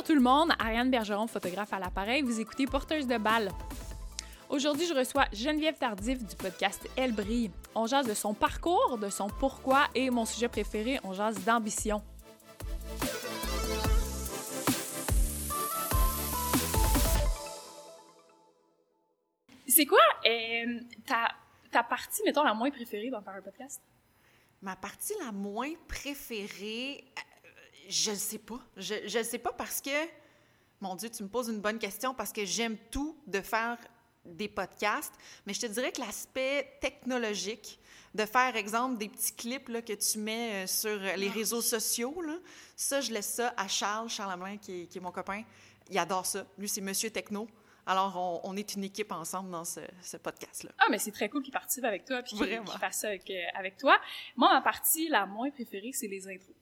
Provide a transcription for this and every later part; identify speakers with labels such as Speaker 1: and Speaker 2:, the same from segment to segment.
Speaker 1: Bonjour tout le monde, Ariane Bergeron, photographe à l'appareil. Vous écoutez Porteuse de balles. Aujourd'hui, je reçois Geneviève Tardif du podcast Elle brille. On jase de son parcours, de son pourquoi et mon sujet préféré, on jase d'ambition. C'est quoi euh, ta, ta partie, mettons, la moins préférée dans faire un podcast?
Speaker 2: Ma partie la moins préférée, je ne sais pas. Je ne sais pas parce que, mon Dieu, tu me poses une bonne question parce que j'aime tout de faire des podcasts, mais je te dirais que l'aspect technologique, de faire, exemple, des petits clips là, que tu mets euh, sur les
Speaker 1: Ah.
Speaker 2: réseaux sociaux, là, ça, je laisse ça à Charles, Charles Hamelin, qui est, qui est mon copain. Il adore ça. Lui, c'est Monsieur Techno. Alors, on, on est une équipe ensemble dans ce, ce podcast-là.
Speaker 1: Ah, mais c'est très cool qu'il participe avec toi puis qu'il fasse ça avec, euh, avec toi. Moi, ma partie la moins préférée, c'est les intros.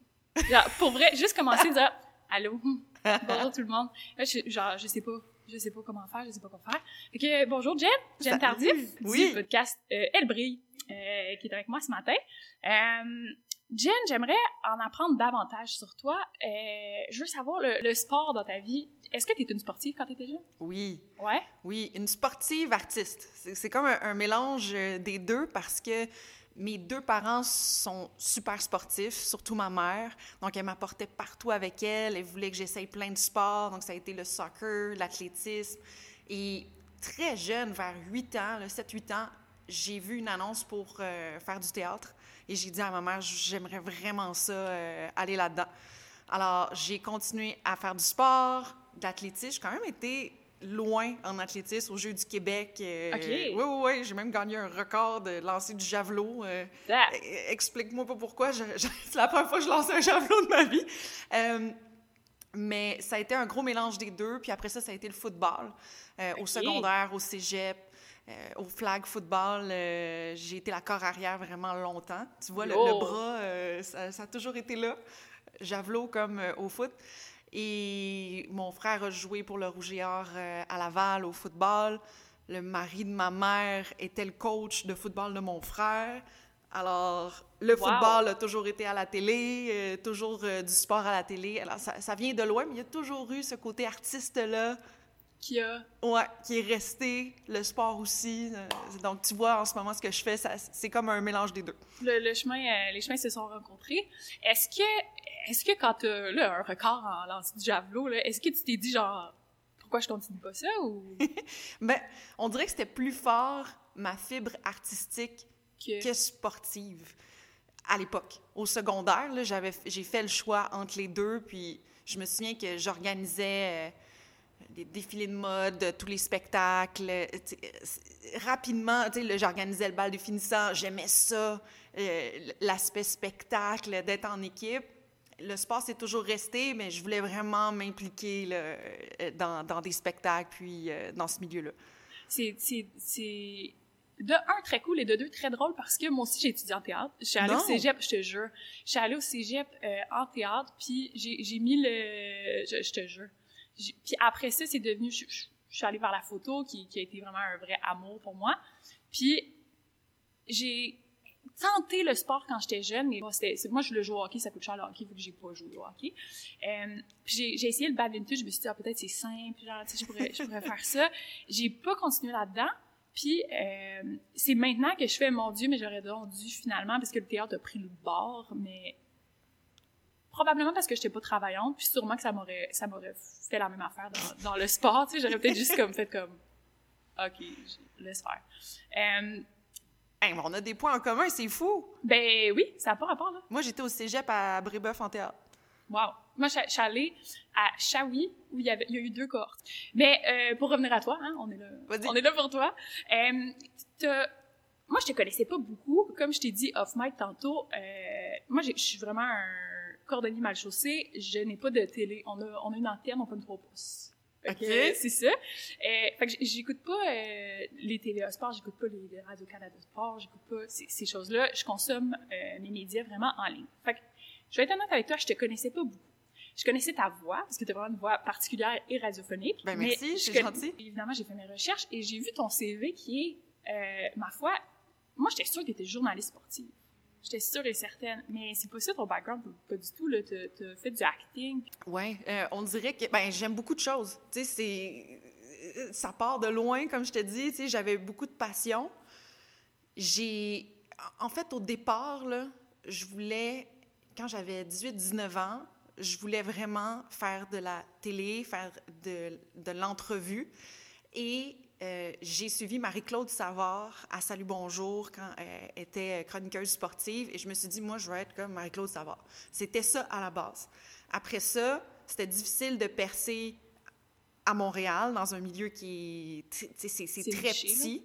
Speaker 1: Genre, pour vrai, juste commencer à dire Allô, bonjour tout le monde. Là, je, genre, je sais pas. Je sais pas comment faire, je sais pas quoi faire. Fait que, bonjour Jen, Jen. Tardif,
Speaker 2: Oui.
Speaker 1: du podcast euh, Elle brille, euh, qui est avec moi ce matin. Euh, Jen, j'aimerais en apprendre davantage sur toi. Euh, je veux savoir le, le sport dans ta vie. Est-ce que tu étais une sportive quand tu étais jeune?
Speaker 2: Oui.
Speaker 1: Ouais.
Speaker 2: Oui, une sportive artiste. C'est comme un, un mélange des deux parce que mes deux parents sont super sportifs, surtout ma mère. Donc, elle m'apportait partout avec elle. Elle voulait que j'essaye plein de sports. Donc, ça a été le soccer, l'athlétisme. Et très jeune, vers 8 ans, 7-8 ans, j'ai vu une annonce pour euh, faire du théâtre. Et j'ai dit à ma mère, j'aimerais vraiment ça, euh, aller là-dedans. Alors, j'ai continué à faire du sport, de l'athlétisme. J'ai quand même été loin en athlétisme aux Jeux du Québec. euh. Oui, oui, oui. J'ai même gagné un record de lancer du javelot. euh,
Speaker 1: Ah,
Speaker 2: e- Explique-moi pas pourquoi. C'est la première fois que je lance un javelot de ma vie. Euh, mais ça a été un gros mélange des deux. Puis après ça, ça a été le football. Au secondaire, au cégep, au flag football, j'ai été la corps arrière vraiment longtemps. Tu vois, le, le bras, ça, ça a toujours été là. Javelot comme au foot. Et mon frère a joué pour le Rouge et Or euh, à Laval au football. Le mari de ma mère était le coach de football de mon frère. Alors, le
Speaker 1: Wow!
Speaker 2: football a toujours été à la télé, euh, toujours euh, du sport à la télé. Alors, ça, ça vient de loin, mais il y a toujours eu ce côté artiste-là,
Speaker 1: qui a
Speaker 2: ouais, qui est resté, le sport aussi. Donc, tu vois, en ce moment, ce que je fais, c'est comme un mélange des deux.
Speaker 1: le, le chemin, euh, les chemins se sont rencontrés. Est-ce que, est-ce que quand t'as là, un record en lancer du javelot, est-ce que tu t'es dit genre, pourquoi je continue pas ça ou?
Speaker 2: Ben, on dirait que c'était plus fort ma fibre artistique
Speaker 1: que...
Speaker 2: que sportive à l'époque. Au secondaire, j'avais, j'ai fait le choix entre les deux, puis je me souviens que j'organisais euh, des défilés de mode, tous les spectacles. euh, tu euh, rapidement, tu j'organisais le bal de finissant, j'aimais ça, euh, l'aspect spectacle, d'être en équipe. Le sport, c'est toujours resté, mais je voulais vraiment m'impliquer là, euh, dans, dans des spectacles, puis euh, dans ce milieu-là.
Speaker 1: C'est, c'est, c'est de un très cool et de deux très drôle parce que moi aussi j'ai étudié en théâtre. Je suis allée au cégep, je te jure. Je suis allée au cégep euh, en théâtre, puis j'ai, j'ai mis le, je, je te jure. J'ai- Puis après ça, c'est devenu, je, je- je suis allée vers la photo qui, qui a été vraiment un vrai amour pour moi. Puis j'ai tenté le sport quand j'étais jeune, mais bon, moi je voulais jouer au hockey, ça coûte cher le hockey vu que j'ai pas joué au hockey. Euh, puis j'ai, essayé le badminton, je me suis dit ah, peut-être c'est simple, genre tu sais je pourrais, je pourrais faire ça. J'ai pas continué là-dedans. Puis euh, c'est maintenant que je fais mon Dieu, mais j'aurais dû finalement parce que le théâtre a pris le bord, mais probablement parce que j'étais pas travaillante, puis sûrement que ça m'aurait ça m'aurait fait la même affaire dans, dans le sport, tu sais, j'aurais peut-être juste comme fait comme OK, je laisse faire. Euh,
Speaker 2: Hey, on a des points en commun, c'est fou!
Speaker 1: ben oui, ça n'a pas rapport là.
Speaker 2: Moi, j'étais au cégep à Brébeuf en théâtre.
Speaker 1: Wow. Moi, je suis allée à Shawi, où il y, avait, il y a eu deux cohortes. Mais euh, pour revenir à toi, hein, on est là, on est là pour toi. Euh, moi, je te connaissais pas beaucoup. Comme je t'ai dit off mic tantôt, euh, moi, je suis vraiment un cordonnier mal chaussé. Je n'ai pas de télé. On a, on a une antenne, on pas une 3 pouces.
Speaker 2: Ok.
Speaker 1: euh, C'est ça. Euh, fait que j'écoute pas euh, les télé sport, j'écoute pas les, les Radio-Canada Sport, j'écoute pas ces, ces choses-là. Je consomme euh, mes médias vraiment en ligne. Fait que, je vais être honnête avec toi, je te connaissais pas beaucoup. Je connaissais ta voix, parce que tu as vraiment une voix particulière et radiophonique.
Speaker 2: Ben,
Speaker 1: mais
Speaker 2: merci,
Speaker 1: je
Speaker 2: c'est
Speaker 1: connais-
Speaker 2: gentil.
Speaker 1: Évidemment, j'ai fait mes recherches et j'ai vu ton CV qui est, euh, ma foi, moi, j'étais sûre que tu étais journaliste sportive. J'étais sûre et certaine. Mais c'est pas ça ton background, pas du tout. Là. T'as, fait du acting.
Speaker 2: Ouais, euh, on dirait que ben j'aime beaucoup de choses. Tu sais, c'est ça part de loin, comme je te dis. Tu sais, j'avais beaucoup de passion. J'ai, en fait, au départ là, je voulais, quand j'avais 18-19 ans, je voulais vraiment faire de la télé, faire de, de l'entrevue. Et euh, j'ai suivi Marie-Claude Savard à Salut Bonjour quand elle était chroniqueuse sportive et je me suis dit, moi, je veux être comme Marie-Claude Savard. C'était ça à la base. Après ça, c'était difficile de percer à Montréal, dans un milieu qui est, c'est très petit.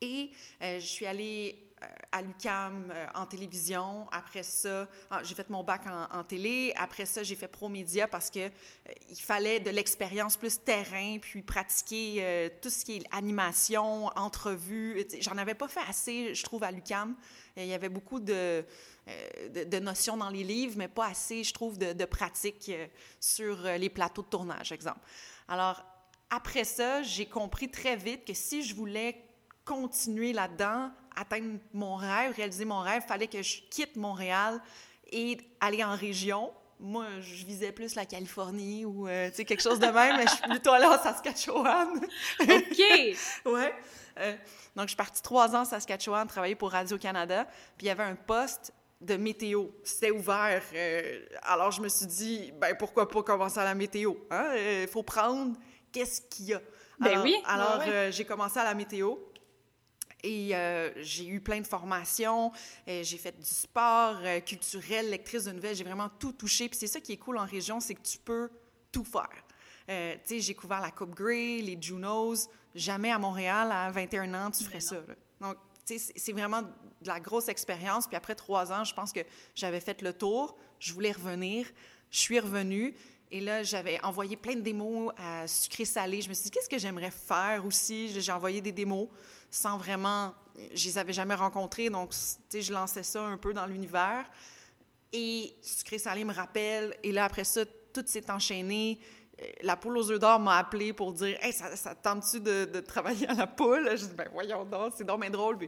Speaker 2: Et euh, je suis allée à l'UCAM euh, en télévision. Après ça, ah, j'ai fait mon bac en, télé. Après ça, j'ai fait pro-média parce que il fallait de l'expérience plus terrain, puis pratiquer tout ce qui est animation, entrevue. J'en avais pas fait assez, je trouve, à l'UCAM. Il y avait beaucoup de, de, notions dans les livres, mais pas assez, je trouve, de, de pratique sur les plateaux de tournage, exemple. Alors, après ça, j'ai compris très vite que si je voulais continuer là-dedans, atteindre mon rêve, réaliser mon rêve, il fallait que je quitte Montréal et aller en région. Moi, je visais plus la Californie ou euh, quelque chose de même, mais je suis plutôt allée en Saskatchewan.
Speaker 1: OK!
Speaker 2: ouais. Euh, donc, je suis partie trois ans en Saskatchewan, travailler pour Radio-Canada. Puis, il y avait un poste de météo. C'était ouvert. Euh, alors, je me suis dit, ben pourquoi pas commencer à la météo? Il hein? faut prendre qu'est-ce qu'il y a.
Speaker 1: Ben oui.
Speaker 2: Alors, j'ai commencé à la météo. Et euh, j'ai eu plein de formations, euh, j'ai fait du sport euh, culturel, lectrice de nouvelles, j'ai vraiment tout touché. Puis c'est ça qui est cool en région, c'est que tu peux tout faire. tu sais, j'ai couvert la Coupe Grey, les Junos. Jamais à Montréal, à 21 ans, tu ferais ça. Donc, tu sais, c'est vraiment de la grosse expérience. Puis après trois ans, je pense que j'avais fait le tour. Je voulais revenir. Je suis revenue. Et là, j'avais envoyé plein de démos à Sucré Salé. Je me suis dit, qu'est-ce que j'aimerais faire aussi? J'ai envoyé des démos sans vraiment. Je les avais jamais rencontrés, donc, je lançais ça un peu dans l'univers. Et Sucré Salé me rappelle. Et là, après ça, tout s'est enchaîné. Euh, la poule aux œufs d'or m'a appelé pour dire Hey, ça, ça tente-tu de, travailler à la poule? Je dis Ben, voyons donc, c'est donc drôle.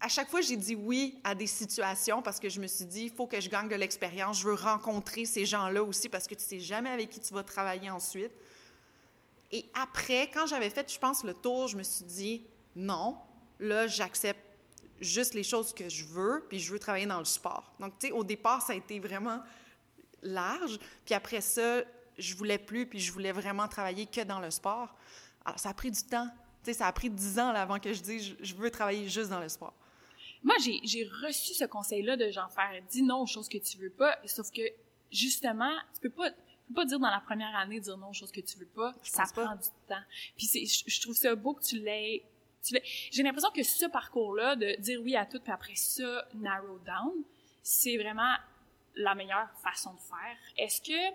Speaker 2: à chaque fois, j'ai dit oui à des situations parce que je me suis dit, il faut que je gagne de l'expérience. Je veux rencontrer ces gens-là aussi parce que tu sais jamais avec qui tu vas travailler ensuite. Et après, quand j'avais fait, je pense, le tour, je me suis dit, non, là, j'accepte juste les choses que je veux, puis je veux travailler dans le sport. Donc, tu sais, au départ, ça a été vraiment large. Puis après ça, je voulais plus, puis je voulais vraiment travailler que dans le sport. Alors, ça a pris du temps. Tu sais, ça a pris dix ans avant que je dise, je veux travailler juste dans le sport.
Speaker 1: Moi, j'ai reçu ce conseil-là de genre faire dis non aux choses que tu veux pas, sauf que justement, tu peux pas peux pas dire dans la première année dire non aux choses que tu veux pas, ça prend du temps. Puis je, trouve ça beau que tu l'aies j'ai l'impression que ce parcours-là de dire oui à tout puis après ça narrow down, c'est vraiment la meilleure façon de faire. Est-ce que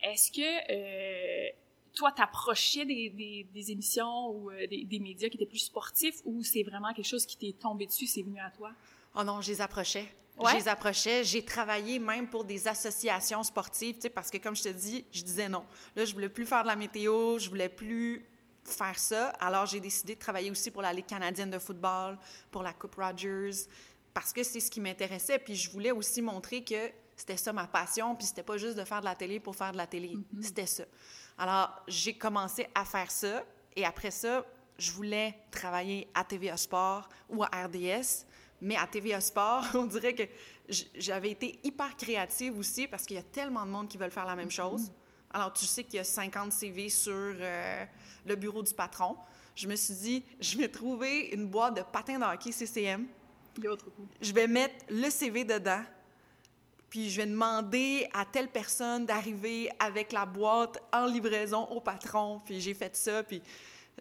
Speaker 1: est-ce que euh, toi, t'approchais des, des, des, émissions ou euh, des, des, médias qui étaient plus sportifs ou c'est vraiment quelque chose qui t'est tombé dessus, c'est venu à toi?
Speaker 2: Oh non, je les approchais. Je les approchais. J'ai travaillé même pour des associations sportives, tu sais, parce que comme je te dis, je disais non. Là, je voulais plus faire de la météo, je voulais plus faire ça. Alors, j'ai décidé de travailler aussi pour la Ligue canadienne de football, pour la Coupe Rogers, parce que c'est ce qui m'intéressait. Puis je voulais aussi montrer que c'était ça ma passion, puis c'était pas juste de faire de la télé pour faire de la télé. Mm-hmm. C'était ça. Alors, j'ai commencé à faire ça. Et après ça, je voulais travailler à TVA Sport ou à RDS. Mais à TVA Sport, on dirait que j'avais été hyper créative aussi parce qu'il y a tellement de monde qui veulent faire la même chose. Alors, tu sais qu'il y a 50 CV sur euh, le bureau du patron. Je me suis dit, je vais trouver une boîte de patins de hockey CCM. Je vais mettre le CV dedans puis je vais demander à telle personne d'arriver avec la boîte en livraison au patron, puis j'ai fait ça, puis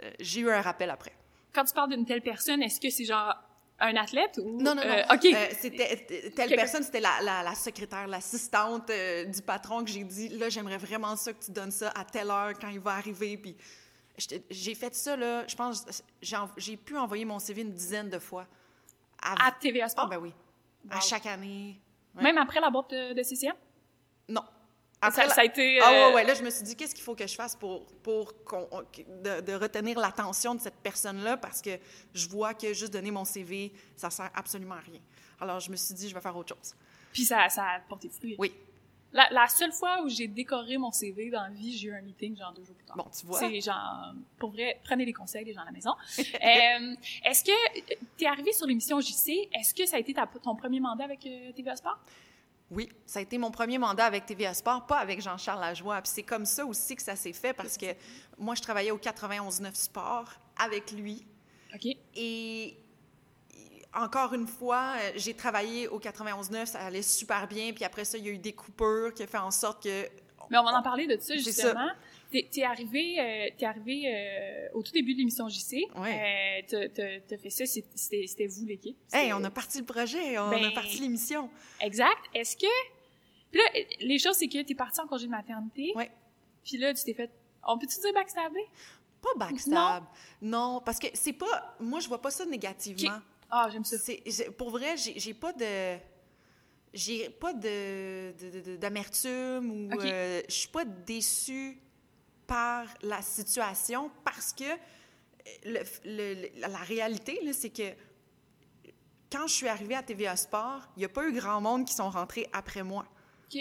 Speaker 2: euh, j'ai eu un rappel après.
Speaker 1: Quand tu parles d'une telle personne, est-ce que c'est genre un athlète ou...
Speaker 2: Non, non, non.
Speaker 1: Euh, OK. Euh,
Speaker 2: c'était, telle personne, c'était la, la, secrétaire, l'assistante du patron que j'ai dit, là, j'aimerais vraiment ça que tu donnes ça à telle heure quand il va arriver, puis j'ai fait ça, là, je pense, j'ai pu envoyer mon CV une dizaine de fois.
Speaker 1: À, TVA Sport?
Speaker 2: Ah, ben oui. À chaque année.
Speaker 1: Même après la boîte de, CCM?
Speaker 2: Non.
Speaker 1: Après, ça, ça, a été...
Speaker 2: Ah ouais, euh, ouais, là, je me suis dit, qu'est-ce qu'il faut que je fasse pour, pour de, de, retenir l'attention de cette personne-là, parce que je vois que juste donner mon CV, ça sert absolument à rien. Alors, je me suis dit, je vais faire autre chose.
Speaker 1: Puis ça, ça a porté fruit.
Speaker 2: Oui.
Speaker 1: La, la, seule fois où j'ai décoré mon CV dans la vie, j'ai eu un meeting genre deux jours plus tard.
Speaker 2: Bon, tu vois.
Speaker 1: C'est genre, pour vrai, prenez les conseils des gens à la maison. euh, est-ce que, tu es arrivé sur l'émission JC, est-ce que ça a été ta, ton premier mandat avec euh, TVA Sport?
Speaker 2: Oui, ça a été mon premier mandat avec TVA Sport, pas avec Jean-Charles Lajoie. Puis c'est comme ça aussi que ça s'est fait parce que moi, je travaillais au 91.9 Sport avec lui.
Speaker 1: OK.
Speaker 2: Et encore une fois, j'ai travaillé au 91.9, ça allait super bien. Puis après ça, il y a eu des coupures qui ont fait en sorte que...
Speaker 1: Mais on va en parler de ça, justement. T'es es arrivé, euh, es arrivé euh, au tout début de l'émission JC.
Speaker 2: Ouais.
Speaker 1: Euh, t'as fait ça, c'était vous l'équipe.
Speaker 2: Hey, on a parti le projet, on a ben, parti l'émission.
Speaker 1: Exact. Est-ce que... Puis là, les choses, c'est que t'es parti en congé de maternité.
Speaker 2: Ouais.
Speaker 1: Puis là, tu t'es fait... On peut-tu dire backstabber?
Speaker 2: Pas backstab. Non. non, parce que c'est pas... Moi, je vois pas ça négativement.
Speaker 1: Ah, j'aime ça.
Speaker 2: Pour vrai, j'ai pas de j'ai pas de d'amertume ou je suis pas déçue par la situation parce que la réalité, c'est que quand je suis arrivée à TVA Sport, il n'y a pas eu grand monde qui sont rentrés après moi.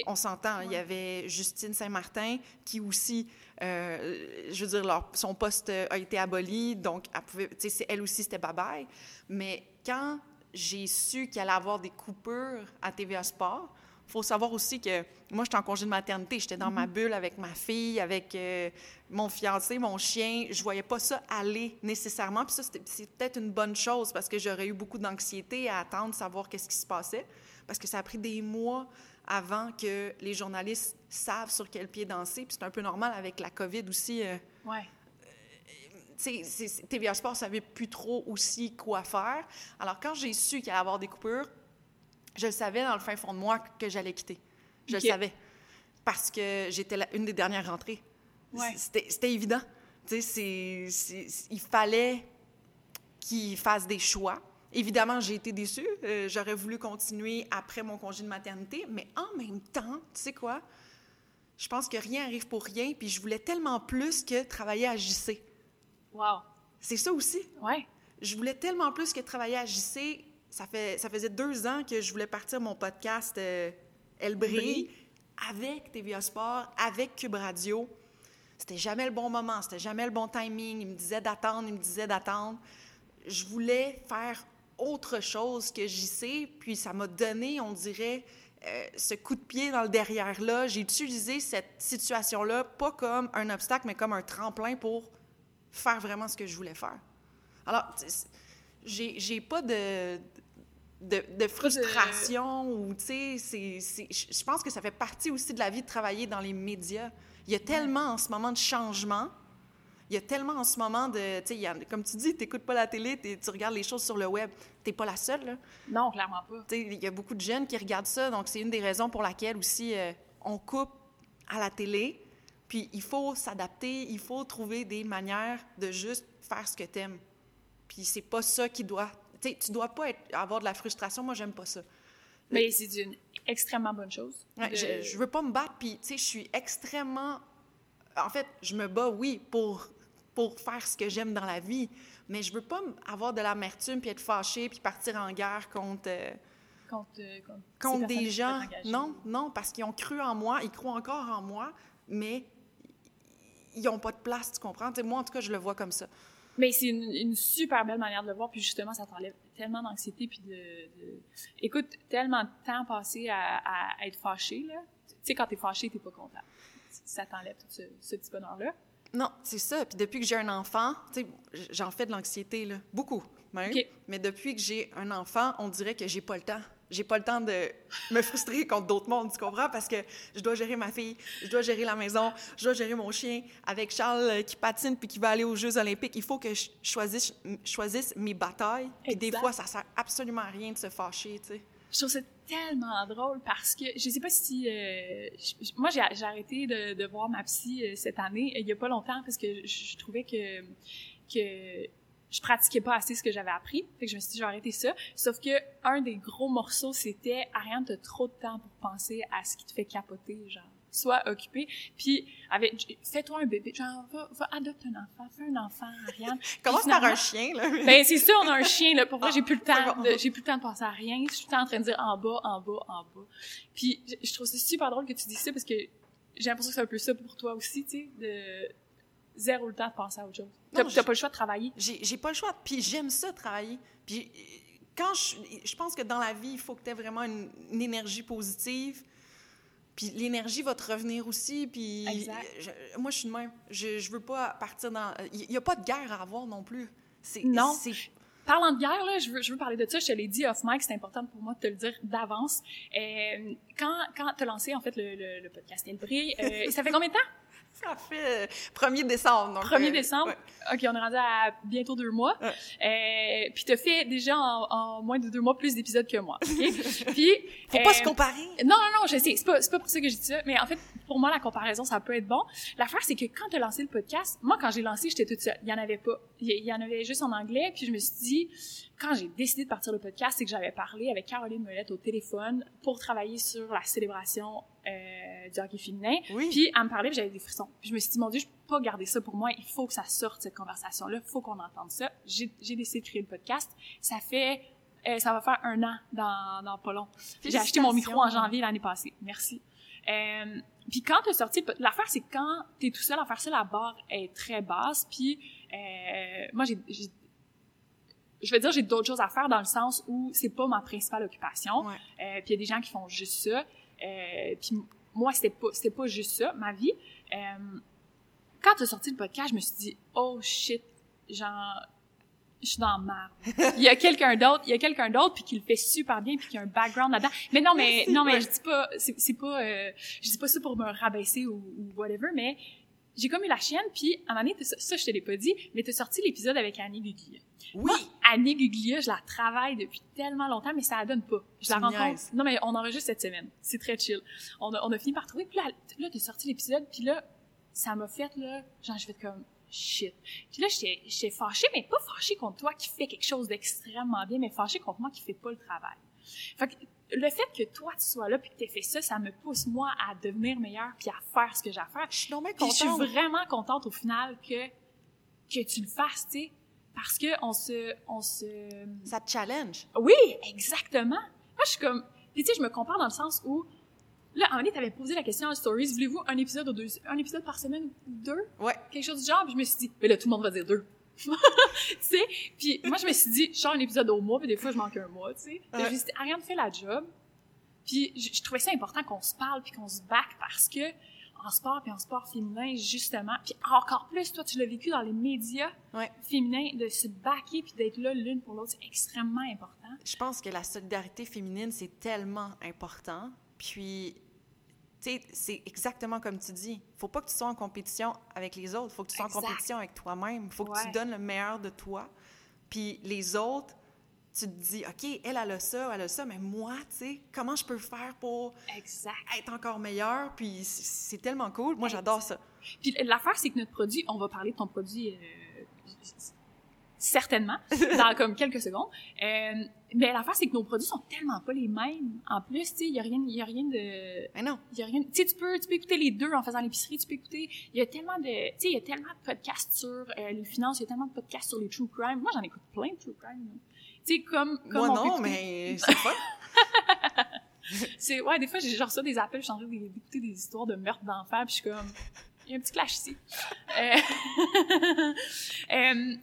Speaker 2: On s'entend. Il y avait Justine Saint-Martin qui aussi, euh, je veux dire, leur, son poste a été aboli, donc elle, pouvait, elle aussi, c'était bye-bye. Mais quand j'ai su qu'il allait avoir des coupures à TVA Sport, faut savoir aussi que moi, j'étais en congé de maternité. J'étais dans ma mhm. bulle avec ma fille, avec euh, mon fiancé, mon chien. Je voyais pas ça aller nécessairement. Puis ça, c'est peut-être une bonne chose parce que j'aurais eu beaucoup d'anxiété à attendre, savoir qu'est-ce qui se passait. Parce que ça a pris des mois avant que les journalistes savent sur quel pied danser. Puis c'est un peu normal avec la COVID aussi.
Speaker 1: Euh, ouais.
Speaker 2: Euh, TVA Sport savait plus trop aussi quoi faire. Alors, quand j'ai su qu'il allait y avoir des coupures, je savais dans le fin fond de moi que j'allais quitter. Je le savais. Parce que j'étais une des dernières rentrées.
Speaker 1: Ouais.
Speaker 2: C'était évident. c'est il fallait qu'il fasse des choix. Évidemment, j'ai été déçue. Euh, j'aurais voulu continuer après mon congé de maternité, mais en même temps, tu sais quoi? Je pense que rien arrive pour rien, puis je voulais tellement plus que travailler à JC.
Speaker 1: Wow!
Speaker 2: C'est ça aussi?
Speaker 1: Ouais.
Speaker 2: Je voulais tellement plus que travailler à JC ça, fait, ça faisait deux ans que je voulais partir mon podcast euh, Elle brille avec TVA Sport, avec Cube Radio. C'était jamais le bon moment, c'était jamais le bon timing. Il me disait d'attendre, il me disait d'attendre. Je voulais faire autre chose que JC, puis ça m'a donné, on dirait, euh, ce coup de pied dans le derrière-là. J'ai utilisé cette situation-là pas comme un obstacle, mais comme un tremplin pour faire vraiment ce que je voulais faire. Alors, j'ai pas de, de, frustration ou, tu sais, je pense que ça fait partie aussi de la vie de travailler dans les médias. Il y a tellement en ce moment de changements, il y a tellement en ce moment de, tu sais, comme tu dis, tu n'écoutes pas la télé, tu regardes les choses sur le web. Tu n'es pas la seule, là.
Speaker 1: Non, clairement pas.
Speaker 2: Tu sais, il y a beaucoup de jeunes qui regardent ça, donc c'est une des raisons pour laquelle aussi euh, on coupe à la télé. Puis il faut s'adapter, il faut trouver des manières de juste faire ce que tu aimes. Puis c'est pas ça qui doit tu tu dois pas avoir de la frustration. Moi, j'aime pas ça.
Speaker 1: Mais c'est une extrêmement bonne chose.
Speaker 2: je, je veux pas me battre, puis tu sais, je suis extrêmement... En fait, je me bats, oui, pour, pour faire ce que j'aime dans la vie, mais je veux pas avoir de l'amertume, puis être fâchée, puis partir en guerre contre... Euh,
Speaker 1: contre, euh,
Speaker 2: contre, des gens. Non, non, parce qu'ils ont cru en moi, ils croient encore en moi, mais ils n'ont pas de place, tu comprends? moi, en tout cas, je le vois comme ça.
Speaker 1: Mais c'est une, super belle manière de le voir, puis justement, ça t'enlève tellement d'anxiété, puis de, Écoute, tellement de temps passé à, être fâché, là. Tu sais, quand t'es fâché, t'es pas content. Ça t'enlève tout ce, petit bonheur-là.
Speaker 2: Non, c'est ça. Puis depuis que j'ai un enfant, tu sais, j'en fais de l'anxiété, là. Beaucoup, même. Mais depuis que j'ai un enfant, on dirait que j'ai pas le temps j'ai pas le temps de me frustrer contre d'autres mondes, tu comprends? Parce que je dois gérer ma fille, je dois gérer la maison, je dois gérer mon chien avec Charles euh, qui patine puis qui va aller aux Jeux olympiques. Il faut que je choisisse, choisisse mes batailles. Et des fois, ça sert absolument à rien de se fâcher, tu sais.
Speaker 1: Je trouve ça tellement drôle parce que je sais pas si euh, moi j'ai arrêté de, de, voir ma psy euh, cette année il y a pas longtemps parce que je trouvais que que je pratiquais pas assez ce que j'avais appris. Fait que je me suis dit, je vais arrêter ça. Sauf que un des gros morceaux, c'était, Ariane, t'as trop de temps pour penser à ce qui te fait capoter, genre. sois occupé. Puis, avec, fais-toi un bébé, genre, va, va adopte un enfant, fais un enfant, Ariane.
Speaker 2: Commence par un chien, là?
Speaker 1: Ben, c'est ça, on a un chien, là. Pour moi, j'ai plus le temps, de, j'ai plus le temps de penser à rien. Je suis tout le temps en train de dire en bas, en bas, en bas. Puis, je, trouve ça super drôle que tu dis ça parce que j'ai l'impression que c'est un peu ça pour toi aussi, tu sais, de zéro le temps de penser à autre chose. T'as, pas le choix de travailler.
Speaker 2: J'ai, pas le choix. Puis j'aime ça, travailler. Puis quand je, je pense que dans la vie, il faut que tu aies vraiment une, une énergie positive. Puis l'énergie va te revenir aussi. Puis je, moi, je suis de même. Je, je veux pas partir dans. Il n'y a pas de guerre à avoir non plus.
Speaker 1: Non. Parlant de guerre, là, je veux, je veux parler de ça. Je te l'ai dit off mic, c'est important pour moi de te le dire d'avance. Euh, quand quand tu as lancé en fait le, le, le podcast El euh, ça fait combien de temps?
Speaker 2: Ça fait 1er euh, décembre.
Speaker 1: 1er euh, décembre? OK, on est rendu à bientôt deux mois. Ouais. Euh, puis t'as fait déjà en, en, moins de deux mois plus d'épisodes que moi. Okay?
Speaker 2: puis faut pas se comparer.
Speaker 1: Non, non, non, je sais. C'est pas, c'est pas pour ça que j'ai dit ça. Mais en fait, pour moi, la comparaison, ça peut être bon. L'affaire, c'est que quand t'as lancé le podcast, moi, quand j'ai lancé, j'étais toute seule. Il y en avait pas. Il y en avait juste en anglais. Puis je me suis dit, quand j'ai décidé de partir le podcast, c'est que j'avais parlé avec Caroline Molette au téléphone pour travailler sur la célébration euh, du hockey féminin. Oui. Puis elle me parlait, j'avais des frissons. Puis je me suis dit, mon Dieu, je peux pas garder ça pour moi. Il faut que ça sorte, cette conversation-là. Il faut qu'on entende ça. J'ai décidé de créer le podcast. Ça fait... Euh, ça va faire un an dans, dans pas long. J'ai acheté mon micro en janvier l'année passée. Merci. Euh, puis quand t'as sorti... L'affaire, c'est quand t'es tout seul à faire ça, la barre est très basse. Puis euh, moi, j'ai je veux dire, j'ai d'autres choses à faire dans le sens où c'est pas ma principale occupation. Euh, puis il y a des gens qui font juste ça. Euh, puis moi, c'était pas, c'était pas juste ça, ma vie. Euh, quand tu as sorti le podcast, je me suis dit, oh shit, genre, je suis dans merde. il y a quelqu'un d'autre, il y a quelqu'un d'autre puis qui le fait super bien puis qui a un background là-dedans. Mais non, mais non, mais je dis pas, c'est, pas, euh, je dis pas ça pour me rabaisser ou, ou whatever, mais j'ai comme eu la chienne, puis à un moment donné, ça, je te l'ai pas dit, mais t'as sorti l'épisode avec Annie Guglia. Oui! Moi, Annie Guglia, je la travaille depuis tellement longtemps, mais ça la donne pas. Je la rencontre. Non, mais on enregistre cette semaine. C'est très chill. On a, on a fini par trouver, puis là, là t'as sorti l'épisode, puis là, ça m'a fait, là, genre, je fais comme, shit. Puis là, j'étais fâchée, mais pas fâchée contre toi qui fais quelque chose d'extrêmement bien, mais fâchée contre moi qui fait pas le travail. Fait que le fait que toi, tu sois là puis que tu fait ça, ça me pousse, moi, à devenir meilleure puis à faire ce que j'ai à faire.
Speaker 2: Je suis contente.
Speaker 1: je suis vraiment contente, au final, que, que tu le fasses, tu sais. Parce que on se, on se...
Speaker 2: Ça te challenge.
Speaker 1: Oui, exactement. Moi, je suis comme... Puis tu sais, je me compare dans le sens où... Là, un moment t'avais posé la question en stories, voulez-vous un épisode ou deux, un épisode par semaine ou deux?
Speaker 2: Ouais.
Speaker 1: Quelque chose du genre, puis je me suis dit, mais là, tout le monde va dire deux. tu sais puis moi je me suis dit je sors un épisode au mois puis des fois je manque un mois tu sais ouais. j'ai dit Ariane fait la job puis je, je trouvais ça important qu'on se parle puis qu'on se back parce que en sport puis en sport féminin justement puis encore plus toi tu l'as vécu dans les médias
Speaker 2: ouais.
Speaker 1: féminins de se backer puis d'être là l'une pour l'autre c'est extrêmement important
Speaker 2: je pense que la solidarité féminine c'est tellement important puis c'est exactement comme tu dis. Faut pas que tu sois en compétition avec les autres. Faut que tu sois en compétition avec toi-même. Faut que tu donnes le meilleur de toi. Puis les autres, tu te dis, OK, elle, elle a ça, elle a ça, mais moi, tu sais, comment je peux faire pour
Speaker 1: exact.
Speaker 2: être encore meilleure? Puis c'est tellement cool. Moi, j'adore ça.
Speaker 1: Puis l'affaire, c'est que notre produit, on va parler de ton produit euh, certainement, dans comme quelques secondes. Euh, mais l'affaire, c'est que nos produits sont tellement pas les mêmes. En plus, tu sais, il y a rien, il y a rien de...
Speaker 2: Mais non.
Speaker 1: Il y a rien... Tu sais, tu peux, tu peux écouter les deux en faisant l'épicerie, tu peux écouter... Il y a tellement de... Tu sais, il y a tellement de podcasts sur euh, les finances, il y a tellement de podcasts sur les true crime. Moi, j'en écoute plein de true crime. Tu sais, comme... comme
Speaker 2: Moi non, mais c'est pas...
Speaker 1: c'est... Ouais, des fois, j'ai genre ça, des appels, je suis en train d'écouter des histoires de meurtre d'enfants, puis je suis comme... Il y a un petit clash ici. euh, euh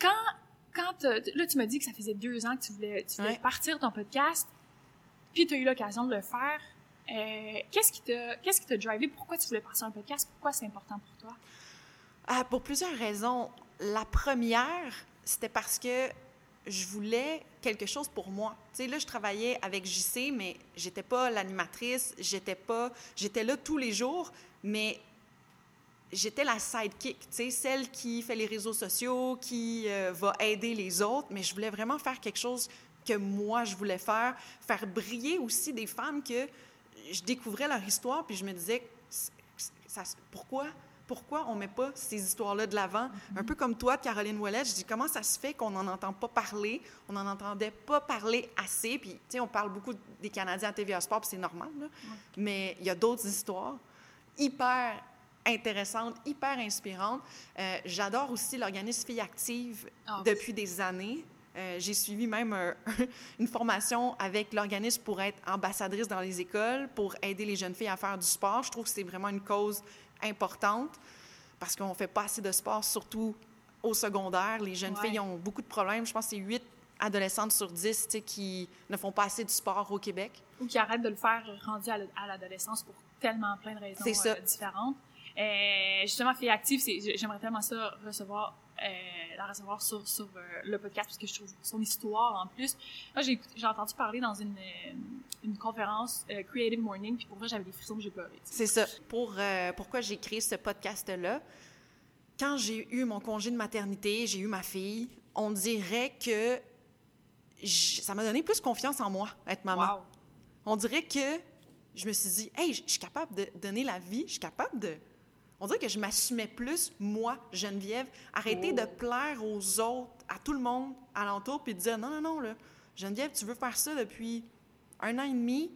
Speaker 1: quand, quand là, tu m'as dit que ça faisait deux ans que tu voulais, tu voulais ouais. partir ton podcast, puis tu as eu l'occasion de le faire. Euh, qu'est-ce qui t'a, qu'est-ce qui t'a drivé? Pourquoi tu voulais partir un podcast? Pourquoi c'est important pour toi?
Speaker 2: Ah, pour plusieurs raisons. La première, c'était parce que je voulais quelque chose pour moi. Tu sais, là, je travaillais avec JC, mais j'étais pas l'animatrice, j'étais pas, j'étais là tous les jours, mais j'étais la sidekick, tu sais, celle qui fait les réseaux sociaux, qui euh, va aider les autres, mais je voulais vraiment faire quelque chose que moi, je voulais faire, faire briller aussi des femmes que je découvrais leur histoire, puis je me disais, pourquoi? Pourquoi on met pas ces histoires-là de l'avant? Un peu comme toi, Caroline Ouellet, je dis comment ça se fait qu'on n'en entend pas parler, on n'en entendait pas parler assez, puis tu sais, on parle beaucoup des Canadiens à TVA Sport, puis c'est normal, là. mais il y a d'autres histoires hyper intéressantes, hyper inspirantes. Euh, J'adore aussi l'organisme Filles Actives
Speaker 1: Ah,
Speaker 2: depuis des années. Euh, J'ai suivi même euh, une formation avec l'organisme pour être ambassadrice dans les écoles, pour aider les jeunes filles à faire du sport. Je trouve que c'est vraiment une cause importante parce qu'on ne fait pas assez de sport, surtout au secondaire. Les jeunes
Speaker 1: Ouais.
Speaker 2: filles ont beaucoup de problèmes. Je pense que c'est 8 adolescentes sur 10 tu sais, qui ne font pas assez de sport au Québec.
Speaker 1: Ou qui arrêtent de le faire rendu à l'adolescence pour tellement plein de raisons
Speaker 2: ça.
Speaker 1: euh, différentes. Euh, justement, Fille Active, c'est- j'aimerais tellement ça recevoir, euh, la recevoir sur, sur euh, le podcast parce que je trouve son histoire en plus. Moi, j'ai entendu parler dans une, euh, une conférence euh, Creative Morning, puis pour vrai, j'avais des frissons, j'ai pleuré.
Speaker 2: C'est ça. Pour, pourquoi j'ai créé ce podcast-là? Quand j'ai eu mon congé de maternité, j'ai eu ma fille, on dirait que ça m'a donné plus confiance en moi, être maman.
Speaker 1: Wow.
Speaker 2: On dirait que je me suis dit, hey, je suis capable de donner la vie, je suis capable de. On dirait que je m'assumais plus, moi, Geneviève, arrêter
Speaker 1: Oh.
Speaker 2: de plaire aux autres, à tout le monde alentour, puis de dire, non, non, non, là, Geneviève, tu veux faire ça depuis un an et demi,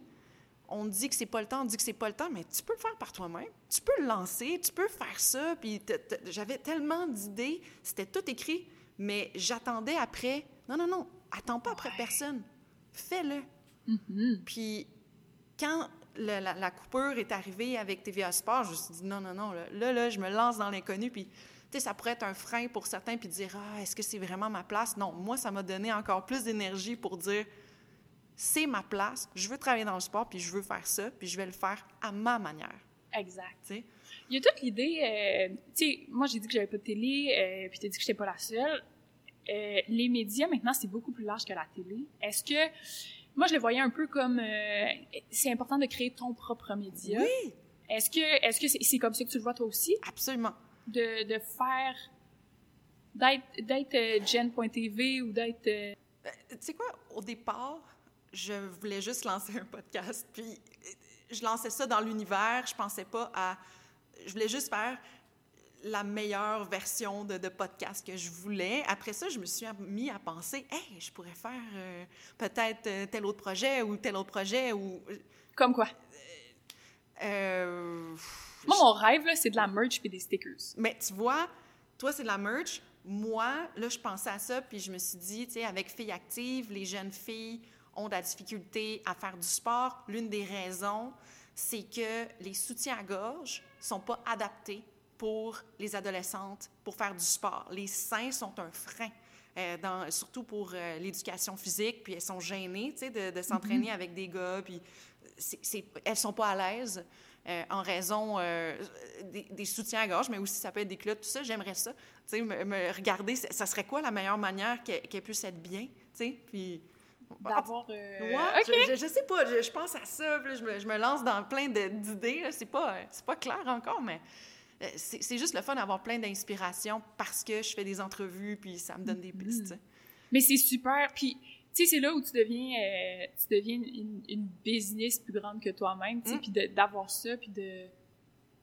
Speaker 2: on dit que c'est pas le temps, on dit que c'est pas le temps, mais tu peux le faire par toi-même. Tu peux le lancer, tu peux faire ça. Puis te- te- j'avais tellement d'idées, c'était tout écrit, mais j'attendais après. Non, non, non, attends pas après
Speaker 1: Ouais.
Speaker 2: personne. Fais-le.
Speaker 1: Mhm.
Speaker 2: Puis quand la, la coupure est arrivée avec TVA Sport, je me suis dit non, non, non, là, là, je me lance dans l'inconnu. Puis, tu sais, ça pourrait être un frein pour certains, puis dire, ah, est-ce que c'est vraiment ma place? Non, moi, ça m'a donné encore plus d'énergie pour dire, c'est ma place, je veux travailler dans le sport, puis je veux faire ça, puis je vais le faire à ma manière.
Speaker 1: Exact.
Speaker 2: Tu?
Speaker 1: Il y a toute l'idée, euh, tu sais, moi j'ai dit que j'avais pas de télé, euh, puis t'as dit que j'étais pas la seule. Euh, les médias maintenant c'est beaucoup plus large que la télé. Est-ce que moi je le voyais un peu comme euh, c'est important de créer ton propre média.
Speaker 2: Oui,
Speaker 1: Est-ce que est-ce que c'est c'est comme ça que tu le vois toi aussi?
Speaker 2: Absolument.
Speaker 1: de, de faire d'être d'être euh, Jen.tv ou d'être euh,
Speaker 2: Tu sais quoi, au départ, je voulais juste lancer un podcast, puis je lançais ça dans l'univers, je pensais pas à... Je voulais juste faire la meilleure version de, de podcast que je voulais. Après ça, je me suis mis à penser, hey, je pourrais faire euh, peut-être euh, tel autre projet ou tel autre projet ou...
Speaker 1: comme quoi?
Speaker 2: Euh,
Speaker 1: Moi mon rêve là c'est de la merch puis des stickers.
Speaker 2: Mais tu vois, toi, c'est de la merch. Moi, là, je pensais à ça, puis je me suis dit, tu sais, avec Filles Actives, les jeunes filles ont de la difficulté à faire du sport. L'une des raisons, c'est que les soutiens à gorge sont pas adaptés pour les adolescentes pour faire du sport. Les seins sont un frein. euh, dans, surtout pour euh, l'éducation physique, puis elles sont gênées, de, de s'entraîner avec des gars, puis c'est, c'est- elles sont pas à l'aise euh, en raison des, des soutiens à gorge, mais aussi ça peut être des culottes, tout ça. J'aimerais ça. Tu sais, me, me regarder, ça serait quoi la meilleure manière qu'elle, qu'elle puisse être bien, tu sais, puis...
Speaker 1: D'avoir
Speaker 2: Ouais, je, je- sais pas, je, je pense à ça, puis là, je, me, je me lance dans plein d'idées, c'est pas, pas clair encore, mais c'est c'est juste le fun d'avoir plein d'inspiration parce que je fais des entrevues, puis ça me donne des pistes, tu sais.
Speaker 1: Mais c'est super. Puis, tu sais, c'est là où tu deviens, euh, tu deviens une, business plus grande que toi-même, tu sais,
Speaker 2: Mm.
Speaker 1: puis d'avoir ça, puis de...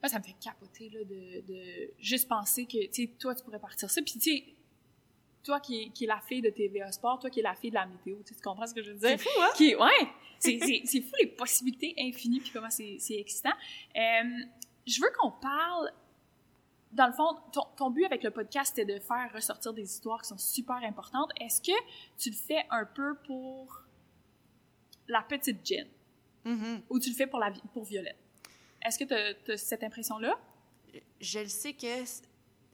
Speaker 1: Moi, ça me fait capoter, là, de, de juste penser que, tu sais, toi, tu pourrais partir ça. Puis, tu sais, toi qui es, qui est la fille de TVA Sport, toi qui es la fille de la météo, tu sais, tu comprends ce que je veux dire?
Speaker 2: C'est fou, hein?
Speaker 1: Qui ouais! C'est, fou les possibilités infinies, puis comment c'est, c'est excitant. Euh, je veux qu'on parle dans le fond, ton, ton but avec le podcast, c'était de faire ressortir des histoires qui sont super importantes. Est-ce que tu le fais un peu pour la petite Jen
Speaker 2: Mhm.
Speaker 1: ou tu le fais pour, la, pour Violette? Est-ce que tu as, cette impression-là?
Speaker 2: je le sais que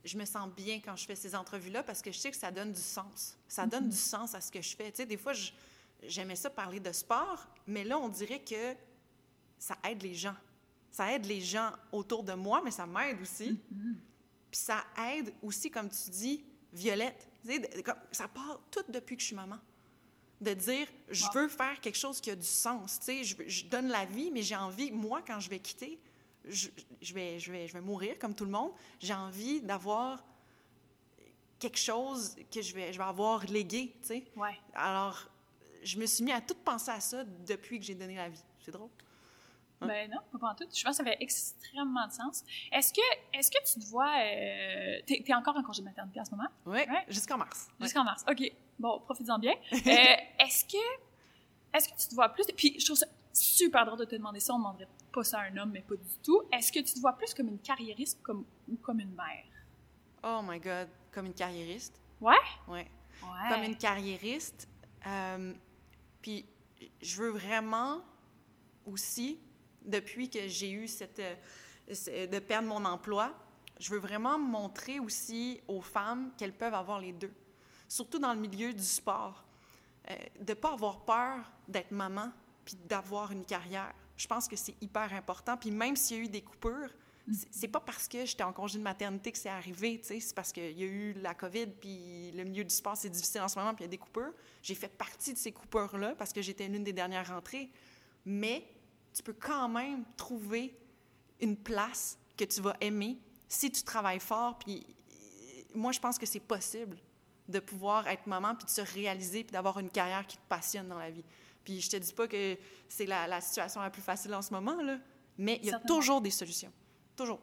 Speaker 2: je me sens bien quand je fais ces entrevues-là parce que je sais que ça donne du sens. Ça donne du sens à ce que je fais. Tu sais, des fois, j'aimais ça parler de sport, mais là, on dirait que ça aide les gens. Ça aide les gens autour de moi, mais ça m'aide aussi. Puis ça aide aussi, comme tu dis, Violette. Tu sais, de- comme- ça part tout depuis que je suis maman. De dire, je veux faire quelque chose qui a du sens. Tu sais, je, je donne la vie, mais j'ai envie, moi, quand je vais quitter, je, je vais, je, vais, je vais mourir comme tout le monde. J'ai envie d'avoir quelque chose que je vais, je vais avoir légué, tu sais.
Speaker 1: Ouais.
Speaker 2: Alors, je me suis mis à tout penser à ça depuis que j'ai donné la vie. C'est drôle.
Speaker 1: Ben non, pas en tout. Je pense que ça fait extrêmement de sens. Est-ce que, est-ce que tu te vois... Euh, t'es, es encore en congé de maternité en ce moment?
Speaker 2: Oui, ouais. jusqu'en mars.
Speaker 1: Jusqu'en mars, OK. Bon, profites-en bien. euh, est-ce que... Est-ce que tu te vois plus... Puis je trouve ça super drôle de te demander ça. On ne demanderait pas ça à un homme, mais pas du tout. Est-ce que tu te vois plus comme une carriériste comme, ou comme une mère?
Speaker 2: Oh my God, comme une carriériste?
Speaker 1: Ouais?
Speaker 2: Ouais. ouais. Comme une carriériste. Euh, puis je veux vraiment aussi, depuis que j'ai eu cette... Euh, de perdre mon emploi, je veux vraiment montrer aussi aux femmes qu'elles peuvent avoir les deux. Surtout dans le milieu du sport. Euh, de ne pas avoir peur d'être maman puis d'avoir une carrière. Je pense que c'est hyper important. Puis même s'il y a eu des coupures, c'est pas parce que j'étais en congé de maternité que c'est arrivé, c'est parce qu'il y a eu la COVID, puis le milieu du sport, c'est difficile en ce moment, puis il y a des coupures. J'ai fait partie de ces coupures-là parce que j'étais l'une des dernières rentrées. Mais tu peux quand même trouver une place que tu vas aimer si tu travailles fort. Puis moi, je pense que c'est possible de pouvoir être maman, puis de se réaliser, puis d'avoir une carrière qui te passionne dans la vie. Puis je te dis pas que c'est la, la situation la plus facile en ce moment, là, mais il y a toujours des solutions. Toujours.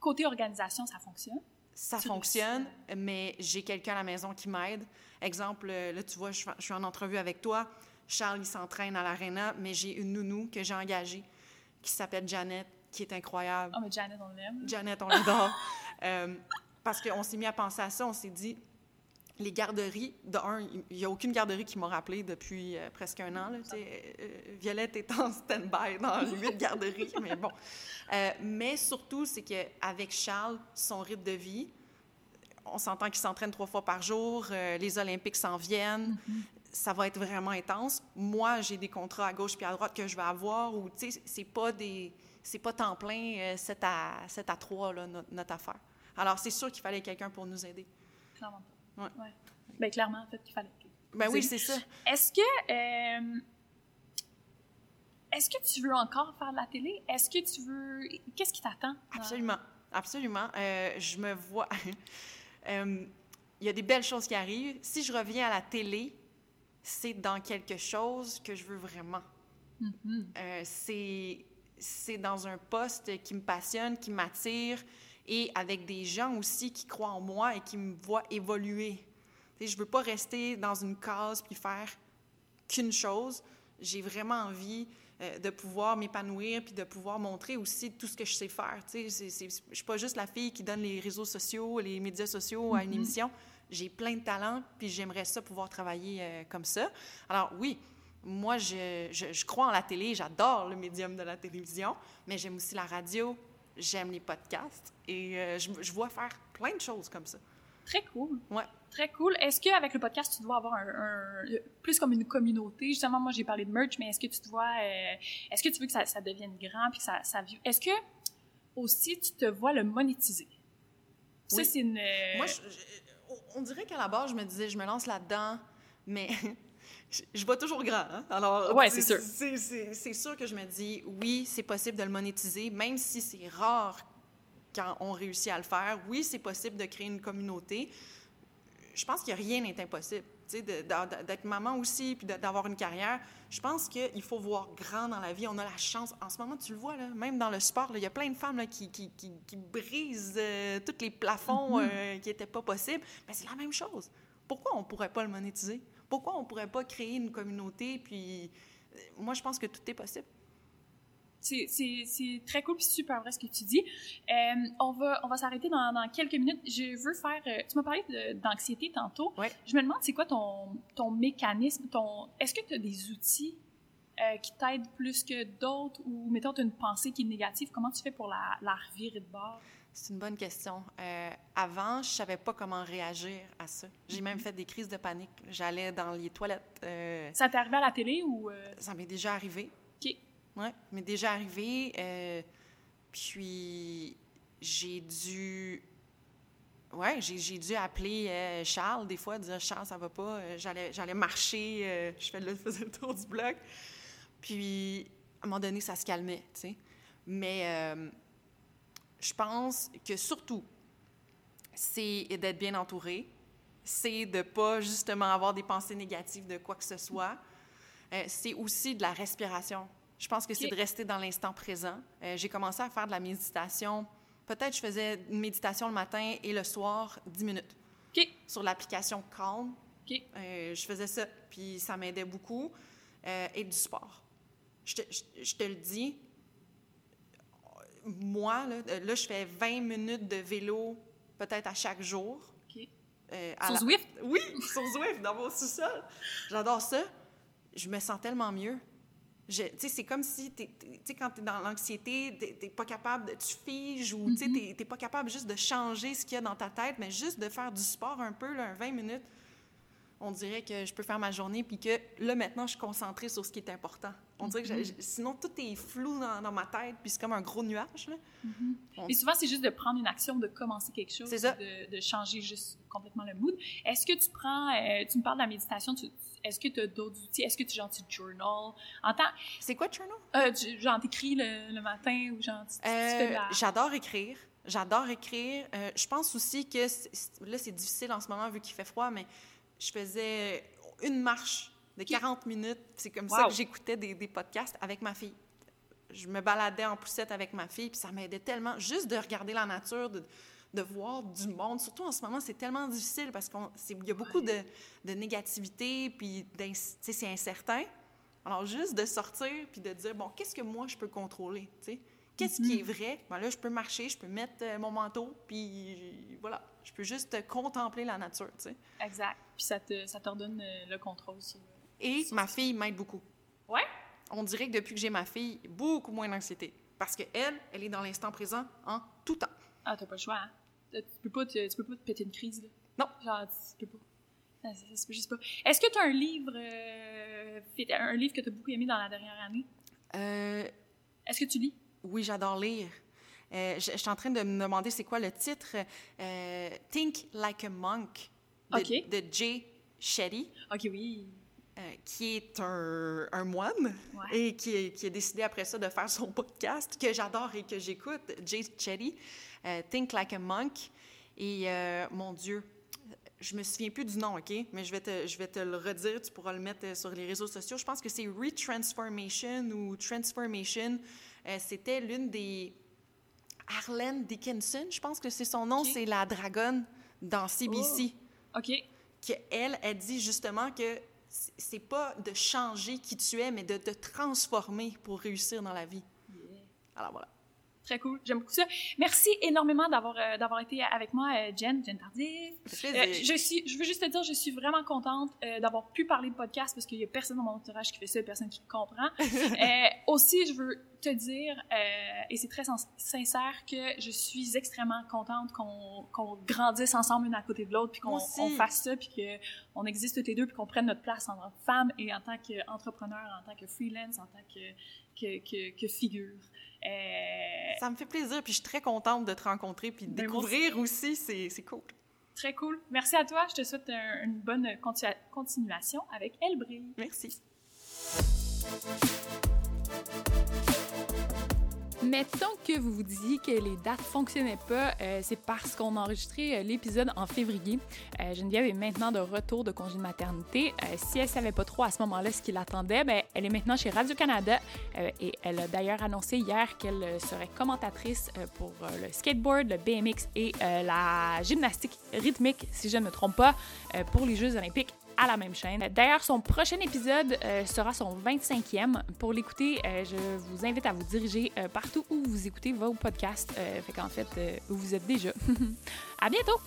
Speaker 1: Côté organisation, ça fonctionne?
Speaker 2: Ça fonctionne, mais j'ai quelqu'un à la maison qui m'aide. Exemple, là, tu vois, je, suis en entrevue avec toi. Charles, il s'entraîne à l'aréna, mais j'ai une nounou que j'ai engagée qui s'appelle Janet, qui est incroyable.
Speaker 1: Oh, mais Janet, on l'aime.
Speaker 2: Janet, on l'adore. euh, parce qu'on s'est mis à penser à ça, on s'est dit, les garderies, de un, il n'y a aucune garderie qui m'a rappelé depuis euh, presque un an. Là, euh, Violette est en stand-by dans huit garderies, mais bon. Euh, mais surtout, c'est qu'avec Charles, son rythme de vie, on s'entend qu'il s'entraîne trois fois par jour, les Olympiques s'en viennent, mm-hmm. Ça va être vraiment intense. Moi, j'ai des contrats à gauche puis à droite que je vais avoir, ou tu sais, c'est pas des... C'est pas temps plein, 7 à, 7 à 3, là, notre, notre affaire. Alors, c'est sûr qu'il fallait quelqu'un pour nous aider.
Speaker 1: Clairement. Ouais. ouais. Bien, clairement, en fait, il fallait.
Speaker 2: Ben oui, c'est ça.
Speaker 1: Est-ce que. Euh, est-ce que tu veux encore faire de la télé? Est-ce que tu veux. Qu'est-ce qui t'attend?
Speaker 2: Absolument. Absolument. Euh, je me vois. euh, il y a des belles choses qui arrivent. Si je reviens à la télé, c'est dans quelque chose que je veux vraiment. Mm-hmm. euh, c'est c'est dans un poste qui me passionne, qui m'attire et avec des gens aussi qui croient en moi et qui me voient évoluer. Je je veux pas rester dans une case puis faire qu'une chose. J'ai vraiment envie euh, de pouvoir m'épanouir puis de pouvoir montrer aussi tout ce que je sais faire. Je ne suis pas juste la fille qui donne les réseaux sociaux, les médias sociaux à une mm-hmm. émission. J'ai plein de talents puis j'aimerais ça pouvoir travailler euh, comme ça. Alors oui, moi, je, je, crois en la télé, j'adore le médium de la télévision, mais j'aime aussi la radio, j'aime les podcasts et euh, je, je, vois faire plein de choses comme ça.
Speaker 1: Très cool.
Speaker 2: Ouais.
Speaker 1: Très cool. Est-ce qu'avec le podcast, tu dois avoir un, plus comme une communauté? Justement, moi, j'ai parlé de merch, mais est-ce que tu dois, euh, est-ce que tu veux que ça, ça devienne grand puis que ça, ça Est-ce que aussi tu te vois le monétiser?
Speaker 2: Ça, c'est une. Euh, moi, on dirait qu'à la base, je me disais, je me lance là-dedans, mais je vois toujours grand. Hein? Alors,
Speaker 1: ouais, c'est sûr.
Speaker 2: C'est sûr que je me dis, oui, c'est possible de le monétiser, même si c'est rare quand on réussit à le faire. Oui, c'est possible de créer une communauté. Je pense que rien n'est impossible. D'être maman aussi, puis d'avoir une carrière, je pense qu'il faut voir grand dans la vie. On a la chance. En ce moment, tu le vois, là, même dans le sport, il y a plein de femmes là, qui, qui, qui, brisent euh, tous les plafonds mm-hmm. euh, qui n'étaient pas possibles. Mais c'est la même chose. Pourquoi on ne pourrait pas le monétiser? Pourquoi on ne pourrait pas créer une communauté? Puis, euh, moi, je pense que tout est possible.
Speaker 1: C'est très cool et super vrai ce que tu dis. Euh, on va, on va s'arrêter dans, dans, quelques minutes. Je veux faire. Euh, tu m'as parlé d'anxiété tantôt.
Speaker 2: Ouais.
Speaker 1: Je me demande, c'est quoi ton, ton mécanisme? Ton, Est-ce que tu as des outils euh, qui t'aident plus que d'autres? Ou, mettons, tu as une pensée qui est négative? Comment tu fais pour la, la revirer de bord?
Speaker 2: C'est une bonne question. Euh, avant, je savais pas comment réagir à ça. J'ai même mm-hmm. fait des crises de panique. J'allais dans les toilettes. Euh,
Speaker 1: ça t'est arrivé à la télé ou...
Speaker 2: Ça m'est déjà arrivé.
Speaker 1: OK.
Speaker 2: Oui, m'est déjà arrivé. Euh, puis j'ai dû. Ouais, j'ai dû appeler euh, Charles des fois, dire Charles, ça va pas. Euh, j'allais marcher, je faisais le tour du bloc. Puis à un moment donné, ça se calmait, tu sais. Mais je pense que surtout, c'est d'être bien entouré, c'est de pas justement avoir des pensées négatives de quoi que ce soit. c'est aussi de la respiration Je pense que c'est de rester dans l'instant présent. Euh, j'ai commencé à faire de la méditation. Peut-être je faisais une méditation le matin et le soir, 10 minutes.
Speaker 1: OK.
Speaker 2: Sur l'application Calm,
Speaker 1: OK.
Speaker 2: euh, je faisais ça, puis ça m'aidait beaucoup. Euh, et du sport. Je te, je- je te le dis, moi, là, là, je fais 20 minutes de vélo peut-être à chaque jour. Euh,
Speaker 1: Sur
Speaker 2: la-
Speaker 1: Zwift?
Speaker 2: Oui, sur Zwift, dans mon sous-sol. J'adore ça. Je me sens tellement mieux. Tu sais, c'est comme si, tu sais, quand tu es dans l'anxiété, t'es- t'es pas capable, de, tu figes ou tu sais, t'es- t'es pas capable juste de changer ce qu'il y a dans ta tête, mais juste de faire du sport un peu, là, un 20 minutes. On dirait que je peux faire ma journée, puis que là, maintenant, je suis concentrée sur ce qui est important. On dirait que j'ai- sinon, tout est flou dans, dans ma tête, puis c'est comme un gros nuage. Là. On-
Speaker 1: Et souvent, c'est juste de prendre une action, de commencer quelque chose,
Speaker 2: ça.
Speaker 1: De, de changer juste complètement le mood. Est-ce que tu prends, euh, tu me parles de la méditation, tu- est-ce que tu as d'autres outils? Est-ce que tu, genre, tu journal?
Speaker 2: C'est quoi, Journal?
Speaker 1: euh, tu- genre, t'écris le, le matin ou genre, tu, tu
Speaker 2: Euh,
Speaker 1: la...
Speaker 2: J'adore écrire. J'adore écrire. Euh, je pense aussi que là, c'est difficile en ce moment vu qu'il fait froid, mais je faisais une marche de 40 minutes. C'est comme ça que j'écoutais des, des podcasts avec ma fille. Je me baladais en poussette avec ma fille, puis ça m'aidait tellement juste de regarder la nature, de, de voir du monde. Surtout en ce moment, c'est tellement difficile parce qu'il y a beaucoup de, de négativité, puis c'est incertain. Alors, juste de sortir puis de dire, bon, qu'est-ce que moi, je peux contrôler, tu sais? Qu'est-ce qui est vrai? Ben là, je peux marcher, je peux mettre euh, mon manteau, puis voilà. Je peux juste euh, contempler la nature, tu sais.
Speaker 1: Exact. Puis ça te, ça te redonne euh, le contrôle sur...
Speaker 2: Et ma fille m'aide beaucoup.
Speaker 1: Ouais?
Speaker 2: On dirait que depuis que j'ai ma fille, beaucoup moins d'anxiété. Parce qu'elle, elle est dans l'instant présent en tout temps.
Speaker 1: Ah, t'as pas le choix, hein? Tu peux pas te, tu peux pas te péter une crise, là.
Speaker 2: Non.
Speaker 1: Genre, tu peux pas. Ça, ça, ça se peut juste pas. Est-ce que tu as un livre, euh, un livre que tu as beaucoup aimé dans la dernière année?
Speaker 2: Euh,
Speaker 1: Est-ce que tu lis?
Speaker 2: oui, j'adore lire. Euh, je, je suis en train de me demander c'est quoi le titre. Euh, Think Like a Monk de,
Speaker 1: OK.
Speaker 2: de Jay Shetty.
Speaker 1: Ok, oui.
Speaker 2: Euh, qui est un, un moine
Speaker 1: Ouais.
Speaker 2: et qui, qui a décidé après ça de faire son podcast que j'adore et que j'écoute, Jay Chetty, euh, Think Like a Monk. Et euh, mon Dieu, je me souviens plus du nom, OK? Mais je vais, te, je vais te le redire, tu pourras le mettre sur les réseaux sociaux. Je pense que c'est Retransformation ou Transformation. C'était l'une des... Arlene Dickinson, je pense que c'est son nom, c'est la dragonne dans CBC
Speaker 1: Ok.
Speaker 2: qu'elle, elle dit justement que c'est pas de changer qui tu es, mais de te transformer pour réussir dans la vie. Alors voilà.
Speaker 1: Très cool. J'aime beaucoup ça. Merci énormément d'avoir euh, d'avoir été avec moi, euh, Jen, Jen Tardif. Euh, je, suis, je veux juste te dire, je suis vraiment contente euh, d'avoir pu parler de podcast parce qu'il y a personne dans mon entourage qui fait ça, personne qui comprend. Aussi, je veux te dire, et c'est très sincère, que je suis extrêmement contente qu'on grandisse ensemble une à côté de l'autre, puis qu'on fasse ça, puis qu'on existe toutes les deux, puis qu'on prenne notre place en tant que femme et en tant qu'entrepreneur, en tant que freelance, en tant que, que, que, que figure. Euh,
Speaker 2: Ça me fait plaisir, puis je suis très contente de te rencontrer, puis de
Speaker 1: Ben,
Speaker 2: découvrir aussi, c'est c'est cool.
Speaker 1: Très cool. Merci à toi. Je te souhaite un- une bonne continua- continuation avec Elle brille.
Speaker 2: Merci.
Speaker 1: Mettons que vous vous disiez que les dates fonctionnaient pas, euh, c'est parce qu'on a enregistré euh, l'épisode en février. Euh, Geneviève est maintenant de retour de congé de maternité. Si elle savait pas trop à ce moment-là ce qui l'attendait, ben, elle est maintenant chez Radio-Canada et elle a d'ailleurs annoncé hier qu'elle serait commentatrice pour le skateboard, le BMX et la gymnastique rythmique, si je ne me trompe pas, pour les Jeux olympiques à la même chaîne. D'ailleurs, son prochain épisode euh, sera son 25e. Pour l'écouter, euh, je vous invite à vous diriger euh, partout où vous écoutez vos podcasts. Fait qu'en fait, où vous êtes déjà. à bientôt!